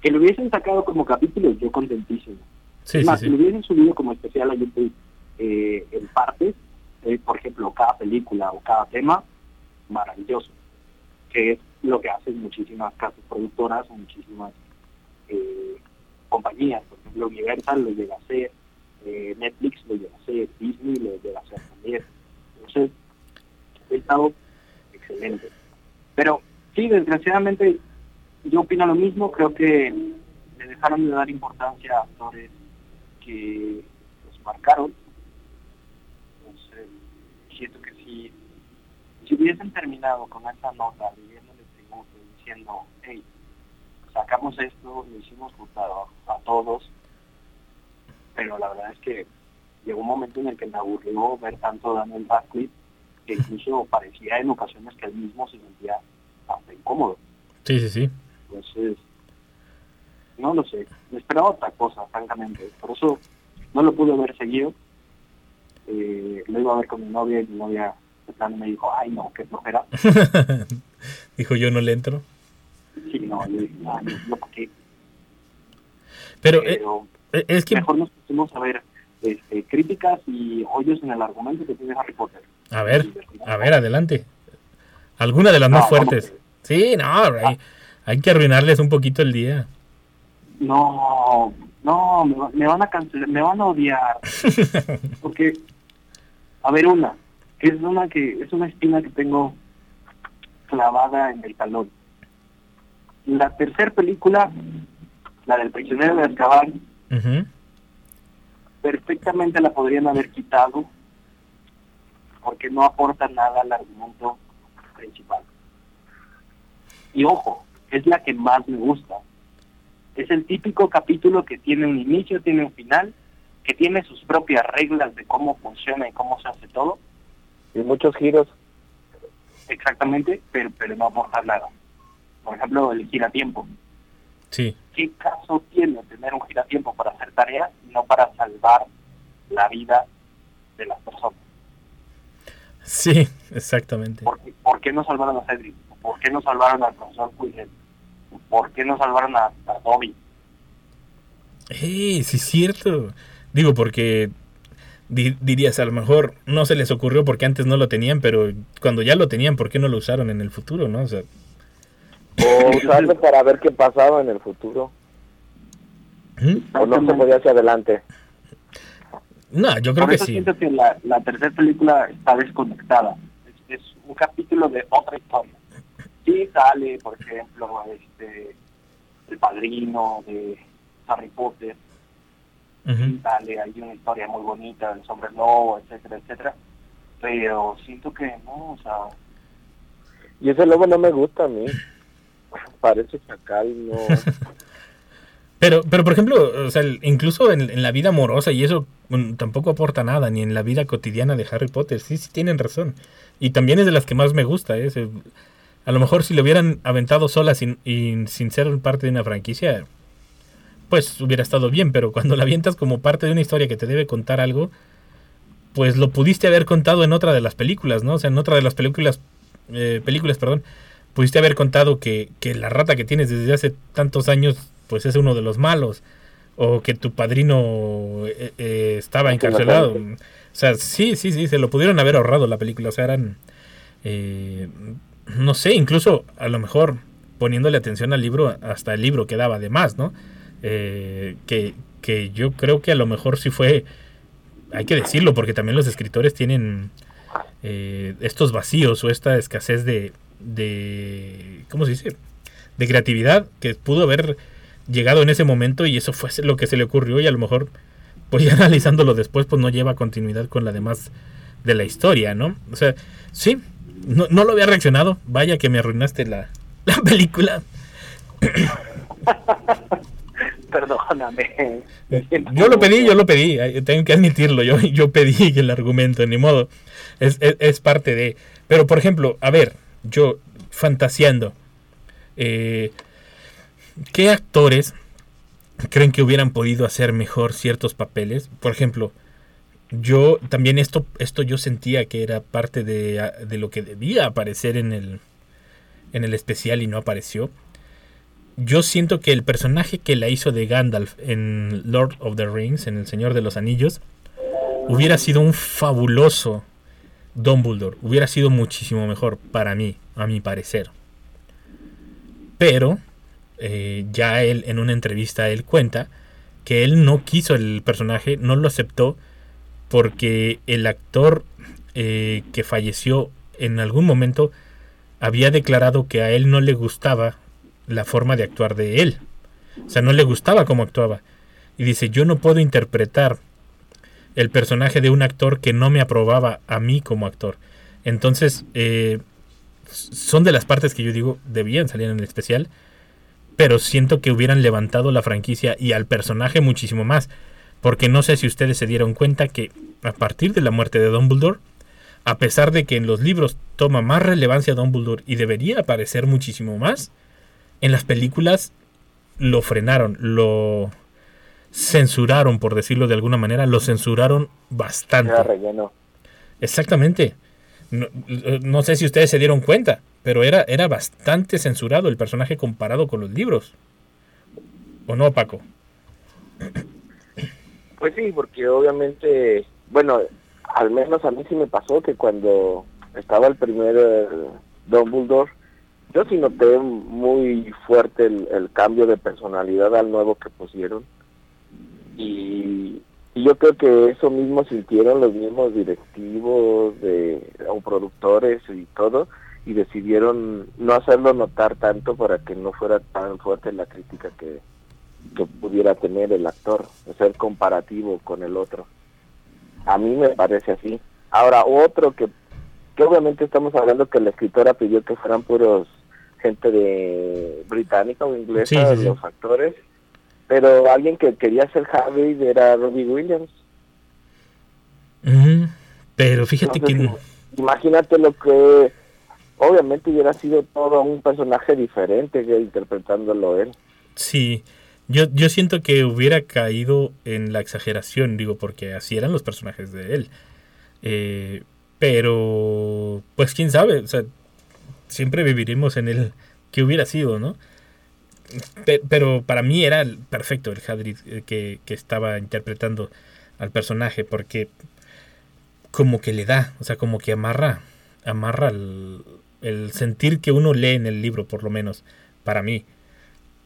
Que lo hubiesen sacado como capítulo, yo contentísimo. Sí, más, sí. si lo hubiesen subido como especial a YouTube eh, en partes, eh, por ejemplo, cada película o cada tema, maravilloso. Que es lo que hacen muchísimas casas productoras o muchísimas eh, compañías. Por ejemplo, Universal lo llega a hacer, Netflix lo llega a hacer, Disney lo llega a hacer también. Entonces, ha estado excelente. Pero sí, desgraciadamente, yo opino lo mismo. Creo que le dejaron de dar importancia a actores que los marcaron. Entonces, siento que si, si hubiesen terminado con esa nota, viviéndole diciendo, hey, sacamos esto, lo hicimos junto a, a todos, pero la verdad es que llegó un momento en el que me aburrió ver tanto Daniel Radcliffe que incluso parecía en ocasiones que él mismo se sentía incómodo. Sí, sí, sí. Entonces, no lo sé, me esperaba otra cosa, francamente. Por eso no lo pude haber seguido. Eh, lo iba a ver con mi novia y mi novia de plano me dijo, ay no, qué flojera. Dijo yo no le entro. Sí, no, yo dije, "Ay, no, no, ¿por qué?". Pero eh, Pero eh, es que, mejor nos pusimos a ver este, críticas y hoyos en el argumento que tiene Harry Potter. a ver, a ver, adelante. Alguna de las más No, ¿cómo fuertes. Sí, no, hay, hay que arruinarles un poquito el día. No, no, me, me van a cancelar, me van a odiar. Porque, a ver, una, que es una que es una espina que tengo clavada en el talón. La tercera película, la del prisionero de Azkaban, perfectamente la podrían haber quitado porque no aporta nada al argumento principal. Y ojo, es la que más me gusta. Es el típico capítulo que tiene un inicio, tiene un final, que tiene sus propias reglas de cómo funciona y cómo se hace todo, Y muchos giros. exactamente, pero, pero no aporta nada. Por ejemplo, el giratiempo. Sí, ¿Qué caso tiene tener un giratiempo para hacer tareas y no para salvar la vida de las personas? Sí, exactamente. ¿Por qué, por qué no salvaron a Cedric? ¿Por qué no salvaron al profesor Quillen? ¿Por qué no salvaron a, a Dobby? Eh, sí es cierto. Digo, porque di- dirías, a lo mejor no se les ocurrió porque antes no lo tenían, pero cuando ya lo tenían, ¿por qué no lo usaron en el futuro, no? O sea, O usarlo para ver qué pasaba en el futuro. ¿Mm? O no se podía hacia adelante. No, yo creo Por que eso sí. siento que la, la tercera película está desconectada. Es, es un capítulo de otra historia. Sí sale, por ejemplo, este el padrino de Harry Potter, sí sale, hay una historia muy bonita del sombre lobo, etcétera, etcétera. Pero siento que no, o sea, Y ese lobo no me gusta a mí. Parece chacal, no. Pero, pero por ejemplo, o sea, incluso en, la vida amorosa y eso mm, tampoco aporta nada, ni en la vida cotidiana de Harry Potter. Sí, sí tienen razón. Y también es de las que más me gusta. ¿eh? A lo mejor si lo hubieran aventado sola sin, y sin ser parte de una franquicia, pues hubiera estado bien. Pero cuando la avientas como parte de una historia que te debe contar algo, pues lo pudiste haber contado en otra de las películas, ¿no? O sea, en otra de las películas, eh, películas, perdón, pudiste haber contado que, que la rata que tienes desde hace tantos años, pues es uno de los malos, o que tu padrino eh, eh, estaba encarcelado. O sea, sí, sí, sí, se lo pudieron haber ahorrado la película, o sea, eran, eh, no sé, incluso a lo mejor poniéndole atención al libro, hasta el libro quedaba de más, ¿no? Eh, que, que yo creo que a lo mejor sí fue hay que decirlo, porque también los escritores tienen eh, estos vacíos o esta escasez de, de, ¿cómo se dice? De creatividad que pudo haber llegado en ese momento y eso fue lo que se le ocurrió y a lo mejor, pues ya analizándolo después, pues no lleva continuidad con la demás de la historia, ¿no? O sea, sí, no, no lo había reaccionado, vaya que me arruinaste la, la película. perdóname. Yo lo pedí, yo lo pedí, eh, tengo que admitirlo, yo, yo pedí el argumento, ni modo, es, es- es parte de... Pero por ejemplo, a ver, yo fantaseando, eh, ¿qué actores creen que hubieran podido hacer mejor ciertos papeles? Por ejemplo, yo también esto, esto yo sentía que era parte de, a- de lo que debía aparecer en el, en el especial y no apareció yo siento que el personaje que la hizo de Gandalf en Lord of the Rings, en El Señor de los Anillos, hubiera sido un fabuloso Dumbledore. Hubiera sido muchísimo mejor para mí, a mi parecer. Pero eh, ya él, en una entrevista, él cuenta que él no quiso el personaje, no lo aceptó, porque el actor eh, que falleció en algún momento había declarado que a él no le gustaba la forma de actuar de él. O sea, no le gustaba cómo actuaba. Y dice, yo no puedo interpretar el personaje de un actor que no me aprobaba a mí como actor. Entonces, eh, son de las partes que yo digo debían salir en el especial, pero siento que hubieran levantado la franquicia y al personaje muchísimo más. Porque no sé si ustedes se dieron cuenta que a partir de la muerte de Dumbledore, a pesar de que en los libros toma más relevancia Dumbledore y debería aparecer muchísimo más, en las películas lo frenaron, lo censuraron, por decirlo de alguna manera, lo censuraron bastante. Era relleno. Exactamente. No, no sé si ustedes se dieron cuenta, pero era, era bastante censurado el personaje comparado con los libros. ¿O no, Paco? Pues sí, porque obviamente, bueno, al menos a mí sí me pasó que cuando estaba el primer eh, Dumbledore, yo sí noté muy fuerte el, el cambio de personalidad al nuevo que pusieron. Y, y yo creo que eso mismo sintieron los mismos directivos de, o productores y todo, y decidieron no hacerlo notar tanto para que no fuera tan fuerte la crítica que, que pudiera tener el actor, ser comparativo con el otro. A mí me parece así. Ahora, otro que, que obviamente estamos hablando que la escritora pidió que fueran puros gente de británica o inglesa, Sí, sí, sí. los actores, pero alguien que quería ser Harry era Robbie Williams. Pero fíjate que... Imagínate lo que obviamente hubiera sido todo un personaje diferente que interpretándolo él. Sí, yo, yo siento que hubiera caído en la exageración, digo, porque así eran los personajes de él. Eh, pero, pues quién sabe, o sea, siempre viviremos en el que hubiera sido, ¿no? Pe- pero para mí era perfecto el Hadrid eh, que, que estaba interpretando al personaje, porque como que le da, o sea, como que amarra, amarra el, sentir que uno lee en el libro, por lo menos, para mí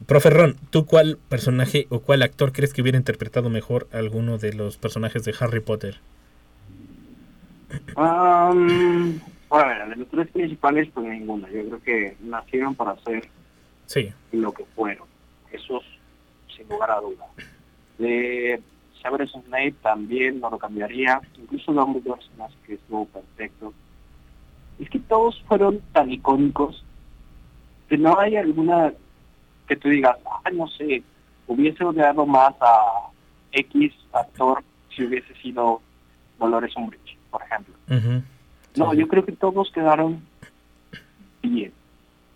Profe Ron, ¿tú cuál personaje o cuál actor crees que hubiera interpretado mejor alguno de los personajes de Harry Potter? Um, bueno, de los tres principales, pues ninguno. Yo creo que nacieron para ser Sí. lo que fueron. Esos, sin lugar a duda. De Severus Snape también no lo cambiaría. Incluso Dumbledore me hace que estuvo perfecto. Es que todos fueron tan icónicos que no hay alguna que tú digas, ah, no sé, hubiese odiado más a X actor si hubiese sido Dolores Umbridge, por ejemplo. No, yo creo que todos quedaron bien.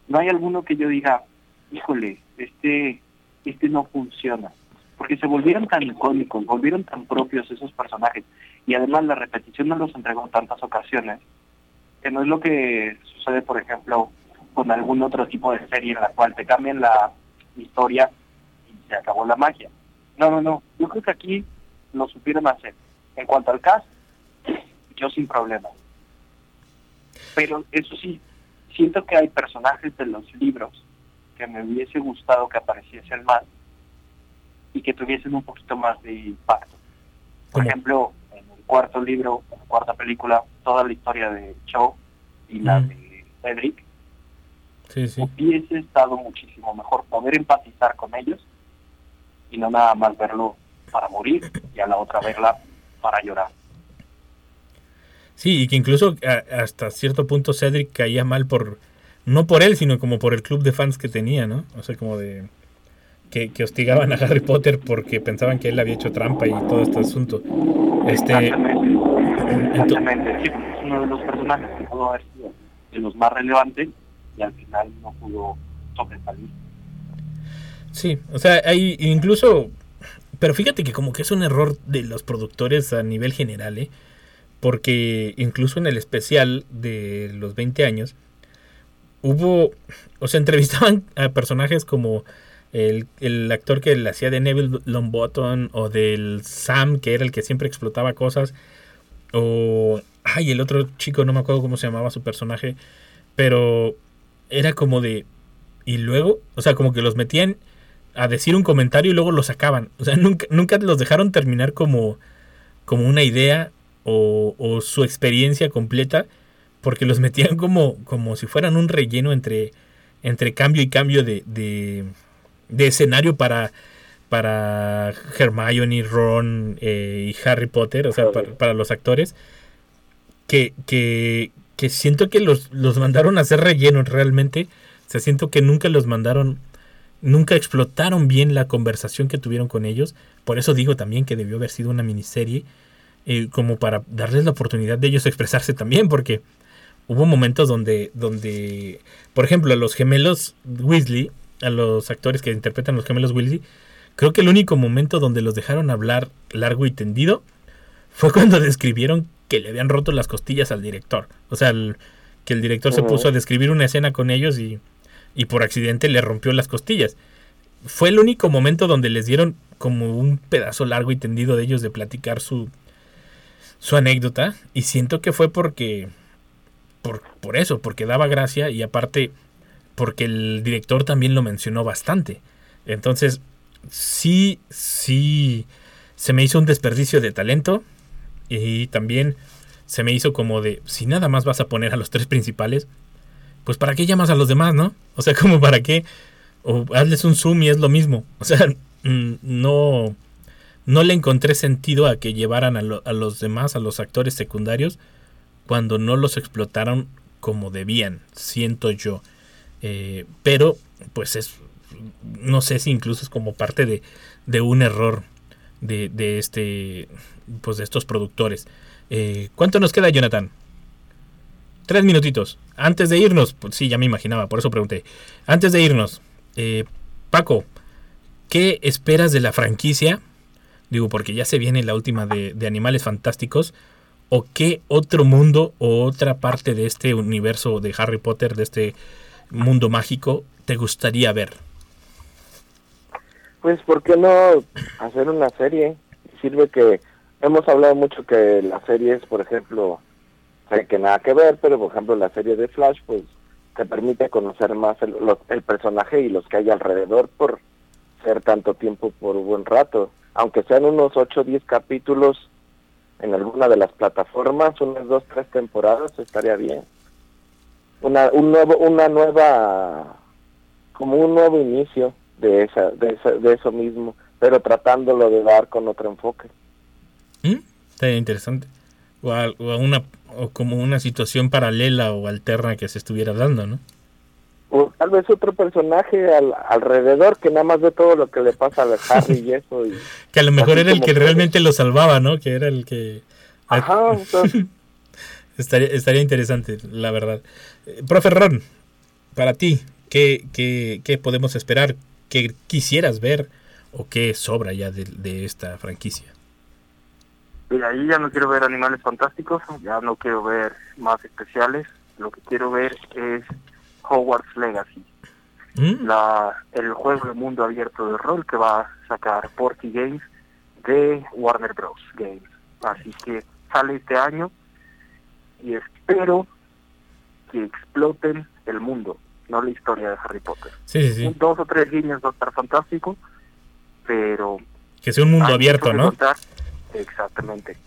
No hay alguno que yo diga, híjole, este, este no funciona. Porque se volvieron tan icónicos, volvieron tan propios esos personajes. Y además la repetición no los entregó en tantas ocasiones, que no es lo que sucede, por ejemplo, con algún otro tipo de serie en la cual te cambian la historia y se acabó la magia. No, no, no. Yo creo que aquí lo supieron hacer. En cuanto al cast, yo sin problema. Pero eso sí, siento que hay personajes de los libros que me hubiese gustado que apareciesen más y que tuviesen un poquito más de impacto. Por ¿Cómo? ejemplo, en el cuarto libro, en la cuarta película, toda la historia de Cho y la Mm. de Cedric Sí, sí. hubiese estado muchísimo mejor poder empatizar con ellos y no nada más verlo para morir y a la otra verla para llorar. Sí, y que incluso a- hasta cierto punto Cedric caía mal por, no por él, sino como por el club de fans que tenía, ¿no? O sea, como de que, que hostigaban a Harry Potter porque pensaban que él había hecho trampa y todo este asunto. Este, Exactamente, exactamente. Sí, es uno de los personajes que pudo haber sido de los más relevantes y al final no pudo sobresalir. Sí, o sea, hay incluso, pero fíjate que como que es un error de los productores a nivel general, ¿eh? Porque incluso en el especial de los 20 años hubo, o sea, entrevistaban a personajes como el, el actor que le hacía de Neville Longbottom o del Sam, que era el que siempre explotaba cosas, o, ay, el otro chico, no me acuerdo cómo se llamaba su personaje, pero era como de, y luego, o sea, como que los metían a decir un comentario y luego lo sacaban. O sea, nunca, nunca los dejaron terminar como, como una idea o, o su experiencia completa, porque los metían como, como si fueran un relleno entre, entre cambio y cambio de, de, de escenario para, para Hermione, Ron eh, y Harry Potter, o sea, para, para los actores, que, que, que siento que los, los mandaron a hacer relleno realmente. O sea, siento que nunca los mandaron nunca explotaron bien la conversación que tuvieron con ellos. Por eso digo también que debió haber sido una miniserie, eh, como para darles la oportunidad de ellos expresarse también, porque hubo momentos donde, donde, por ejemplo, a los gemelos Weasley, a los actores que interpretan los gemelos Weasley, creo que el único momento donde los dejaron hablar largo y tendido fue cuando describieron que le habían roto las costillas al director. O sea, el- que el director se puso a describir una escena con ellos y, y por accidente le rompió las costillas. Fue el único momento donde les dieron como un pedazo largo y tendido de ellos de platicar su, su anécdota. Y siento que fue porque. Por, por eso, porque daba gracia y aparte porque el director también lo mencionó bastante. Entonces, sí, sí, se me hizo un desperdicio de talento y también se me hizo como de, si nada más vas a poner a los tres principales, pues para qué llamas a los demás, ¿no? O sea, como para qué, o hazles un zoom y es lo mismo. O sea, mm, no, no le encontré sentido a que llevaran a, a los demás, a los actores secundarios, cuando no los explotaron como debían, siento yo. Eh, pero, pues es, no sé si incluso es como parte de, de un error de, de este, pues de estos productores. Eh, ¿Cuánto nos queda, Jonathan? Tres minutitos. Antes de irnos, pues sí, ya me imaginaba, por eso pregunté. Antes de irnos, eh, Paco, ¿qué esperas de la franquicia? Digo, porque ya se viene la última de, de Animales Fantásticos. ¿O qué otro mundo o otra parte de este universo de Harry Potter, de este mundo mágico, te gustaría ver? Pues, ¿por qué no hacer una serie? Sirve que hemos hablado mucho que las series, por ejemplo, hay que nada que ver, pero por ejemplo la serie de Flash, pues te permite conocer más el, el personaje y los que hay alrededor por ser tanto tiempo por un buen rato. Aunque sean unos 8 o 10 capítulos en alguna de las plataformas, unas dos, tres temporadas, estaría bien. Una, un nuevo, una nueva, como un nuevo inicio de esa, de esa, de eso mismo, pero tratándolo de dar con otro enfoque. ¿Mm? Interesante. O, a- o a una, o como una situación paralela o alterna que se estuviera dando, ¿no? O tal vez otro personaje al, alrededor que nada más ve todo lo que le pasa a Harry y eso. Y, Que a lo mejor era el que que- realmente lo salvaba, ¿no? Que era el que... Ajá, entonces, Estaría, estaría interesante, la verdad. Eh, profe Ron, para ti, ¿qué, qué, qué podemos esperar? ¿Qué quisieras ver o qué sobra ya de, de esta franquicia? Y ahí ya no quiero ver animales fantásticos, ya no quiero ver más especiales. Lo que quiero ver es Hogwarts Legacy, ¿Mm? la, el juego de mundo abierto de rol que va a sacar Porky Games de Warner Bros. Games. Así que sale este año y espero que exploten el mundo, no la historia de Harry Potter. Sí, sí, sí. Un dos o tres guiños va a estar fantástico, pero Que sea un mundo abierto, ¿no? contar. Exactamente.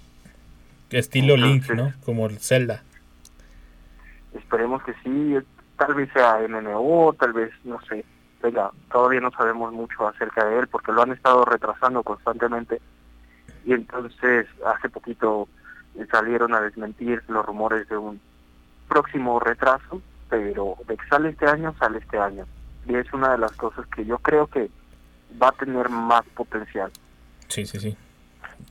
Estilo Link, ¿no? Como el Zelda. Esperemos que sí, tal vez sea MMO, tal vez, no sé. Venga, todavía no sabemos mucho acerca de él porque lo han estado retrasando constantemente. Y entonces, hace poquito eh, salieron a desmentir los rumores de un próximo retraso, pero de que sale este año, sale este año. Y es una de las cosas que yo creo que va a tener más potencial. Sí, sí, sí.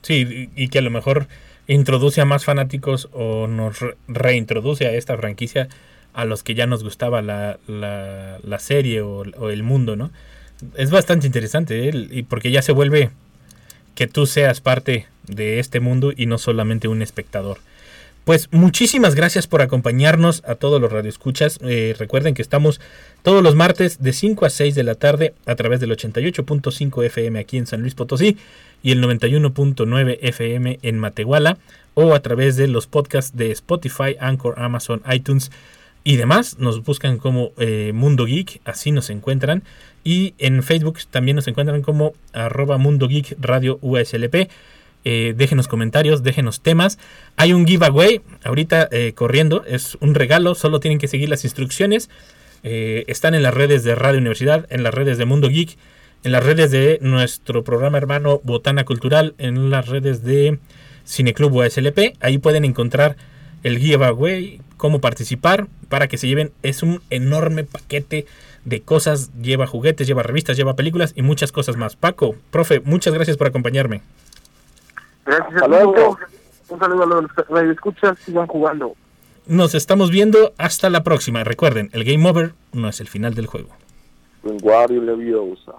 Sí, y que a lo mejor introduce a más fanáticos o nos re- reintroduce a esta franquicia a los que ya nos gustaba la, la, serie o, o el mundo, ¿no? Es bastante interesante, ¿eh? y porque ya se vuelve que tú seas parte de este mundo y no solamente un espectador. Pues muchísimas gracias por acompañarnos a todos los radioescuchas. Eh, recuerden que estamos todos los martes de 5 a 6 de la tarde a través del 88.5 FM aquí en San Luis Potosí y el 91.9 FM en Matehuala o a través de los podcasts de Spotify, Anchor, Amazon, iTunes y demás. Nos buscan como eh, Mundo Geek, así nos encuentran. Y en Facebook también nos encuentran como arroba Mundo Geek Radio USLP. Eh, déjenos comentarios, déjenos temas. Hay un giveaway ahorita eh, corriendo, es un regalo, solo tienen que seguir las instrucciones. Eh, están en las redes de Radio Universidad, en las redes de Mundo Geek, en las redes de nuestro programa hermano Botana Cultural, en las redes de Cineclub USLP. Ahí pueden encontrar el giveaway, cómo participar para que se lleven. Es un enorme paquete de cosas. Lleva juguetes, lleva revistas, lleva películas y muchas cosas más. Paco, profe, muchas gracias por acompañarme. Gracias Hasta a luego. todos. Un saludo a los radioescuchas, sigan jugando. Nos estamos viendo hasta la próxima. Recuerden, el game over no es el final del juego. Leviosa.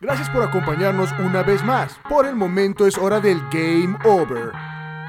Gracias por acompañarnos una vez más. Por el momento es hora del Game Over.